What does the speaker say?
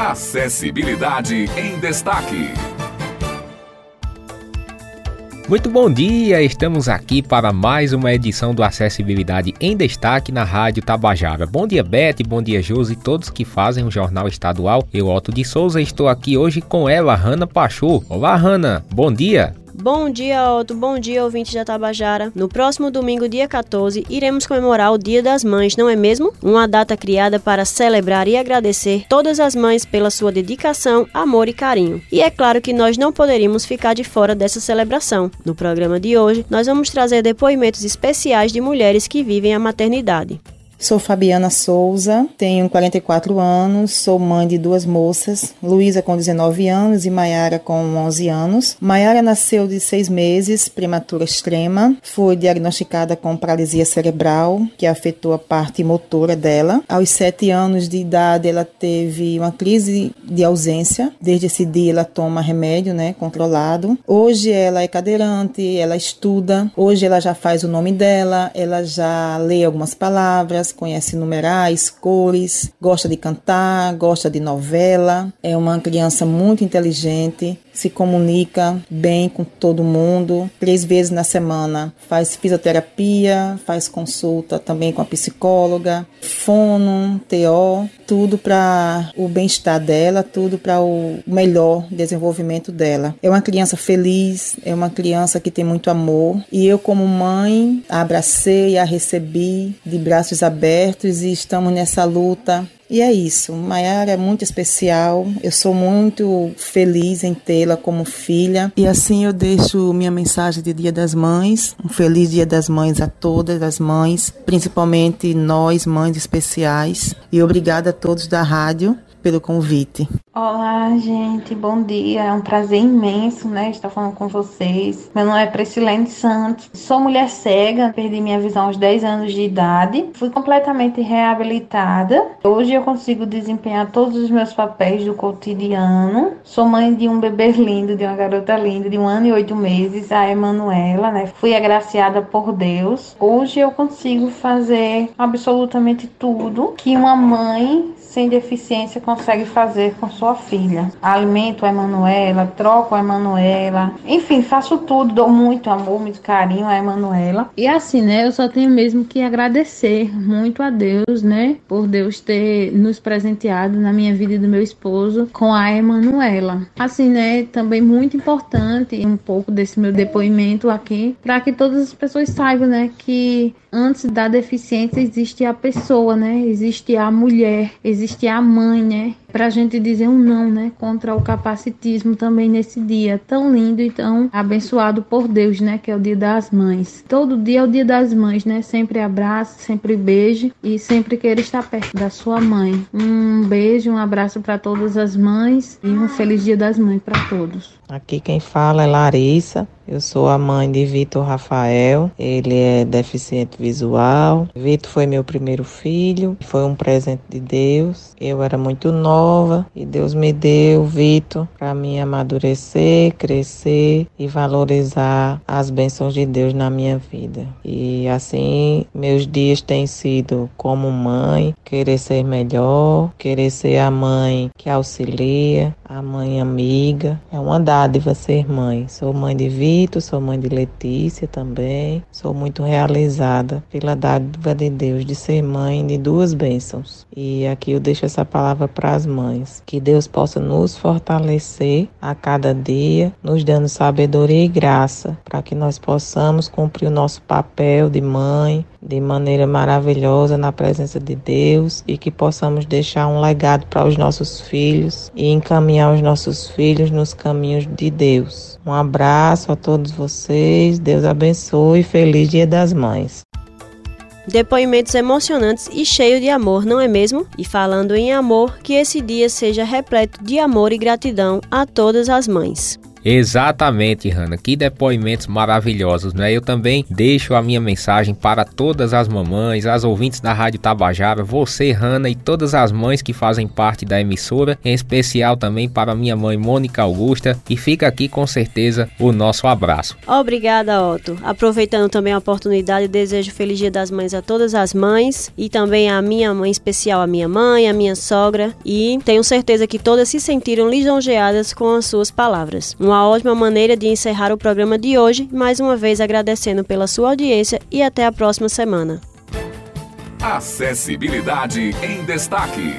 Acessibilidade em Destaque. Muito bom dia, estamos aqui para mais uma edição do Acessibilidade em Destaque na Rádio Tabajara. Bom dia, Beth, bom dia, Josi, todos que fazem o Jornal Estadual. Eu, Otto de Souza, estou aqui hoje com ela, Hanna Pachu. Olá, Hanna, bom dia. Bom dia, Otto. Bom dia, ouvintes da Tabajara. No próximo domingo, dia 14, iremos comemorar o Dia das Mães, não é mesmo? Uma data criada para celebrar e agradecer todas as mães pela sua dedicação, amor e carinho. E é claro que nós não poderíamos ficar de fora dessa celebração. No programa de hoje, nós vamos trazer depoimentos especiais de mulheres que vivem a maternidade. Sou Fabiana Souza, tenho 44 anos, sou mãe de duas moças, Luísa com 19 anos e Maiara com 11 anos. Maiara nasceu de seis meses, prematura extrema, foi diagnosticada com paralisia cerebral, que afetou a parte motora dela. Aos sete anos de idade, ela teve uma crise de ausência. Desde esse dia, ela toma remédio, né, controlado. Hoje ela é cadeirante, ela estuda. Hoje ela já faz o nome dela, ela já lê algumas palavras conhece numerais, cores, gosta de cantar, gosta de novela. É uma criança muito inteligente, se comunica bem com todo mundo. Três vezes na semana faz fisioterapia, faz consulta também com a psicóloga, fono, TO, tudo para o bem-estar dela, tudo para o melhor desenvolvimento dela. É uma criança feliz, é uma criança que tem muito amor e eu como mãe a abracei, a recebi de braços abertos e estamos nessa luta e é isso. Maiara é muito especial. Eu sou muito feliz em tê-la como filha. E assim eu deixo minha mensagem de Dia das Mães. Um feliz Dia das Mães a todas as mães, principalmente nós, mães especiais. E obrigada a todos da rádio pelo convite. Olá, gente, bom dia. É um prazer imenso, né, estar falando com vocês. Meu nome é Priscilene Santos. Sou mulher cega, perdi minha visão aos 10 anos de idade. Fui completamente reabilitada. Hoje eu consigo desempenhar todos os meus papéis do cotidiano. Sou mãe de um bebê lindo, de uma garota linda, de um ano e oito meses, a Emanuela, né? Fui agraciada por Deus. Hoje eu consigo fazer absolutamente tudo que uma mãe sem deficiência consegue fazer com sua filha. Alimento a Emanuela, troco a Emanuela, enfim, faço tudo, dou muito amor, muito carinho a Emanuela. E assim, né, eu só tenho mesmo que agradecer muito a Deus, né, por Deus ter nos presenteado na minha vida e do meu esposo com a Emanuela. Assim, né, também muito importante um pouco desse meu depoimento aqui, para que todas as pessoas saibam, né, que antes da deficiência existe a pessoa, né? Existe a mulher, existe a mãe, né? Para a gente dizer um não, né? Contra o capacitismo também nesse dia tão lindo e tão abençoado por Deus, né? Que é o Dia das Mães. Todo dia é o Dia das Mães, né? Sempre abraço, sempre beijo e sempre queira estar perto da sua mãe. Um beijo, um abraço para todas as mães e um feliz Dia das Mães para todos. Aqui quem fala é Larissa. Eu sou a mãe de Vitor Rafael. Ele é deficiente visual. Vitor foi meu primeiro filho. Foi um presente de Deus. Eu era muito nova e Deus me deu Vitor para mim amadurecer, crescer e valorizar as bênçãos de Deus na minha vida. E assim, meus dias têm sido como mãe, querer ser melhor, querer ser a mãe que auxilia, a mãe amiga. É uma dádiva ser mãe. Sou mãe de Vitor, sou mãe de Letícia também. Sou muito realizada pela dádiva de Deus de ser mãe de duas bênçãos. E aqui eu deixo essa palavra para as mães. Que Deus possa nos fortalecer a cada dia, nos dando sabedoria e graça para que nós possamos cumprir o nosso papel de mãe, de maneira maravilhosa na presença de Deus e que possamos deixar um legado para os nossos filhos e encaminhar os nossos filhos nos caminhos de Deus. Um abraço a todos vocês, Deus abençoe feliz Dia das Mães. Depoimentos emocionantes e cheio de amor, não é mesmo? E falando em amor, que esse dia seja repleto de amor e gratidão a todas as mães. Exatamente, Hanna. Que depoimentos maravilhosos, né? Eu também deixo a minha mensagem para todas as mamães, as ouvintes da Rádio Tabajara, você, Hanna, e todas as mães que fazem parte da emissora, em especial também para minha mãe Mônica Augusta, e fica aqui com certeza o nosso abraço. Obrigada, Otto. Aproveitando também a oportunidade, desejo feliz Dia das Mães a todas as mães e também a minha mãe especial, a minha mãe, a minha sogra, e tenho certeza que todas se sentiram lisonjeadas com as suas palavras. Uma ótima maneira de encerrar o programa de hoje, mais uma vez agradecendo pela sua audiência e até a próxima semana. Acessibilidade em Destaque.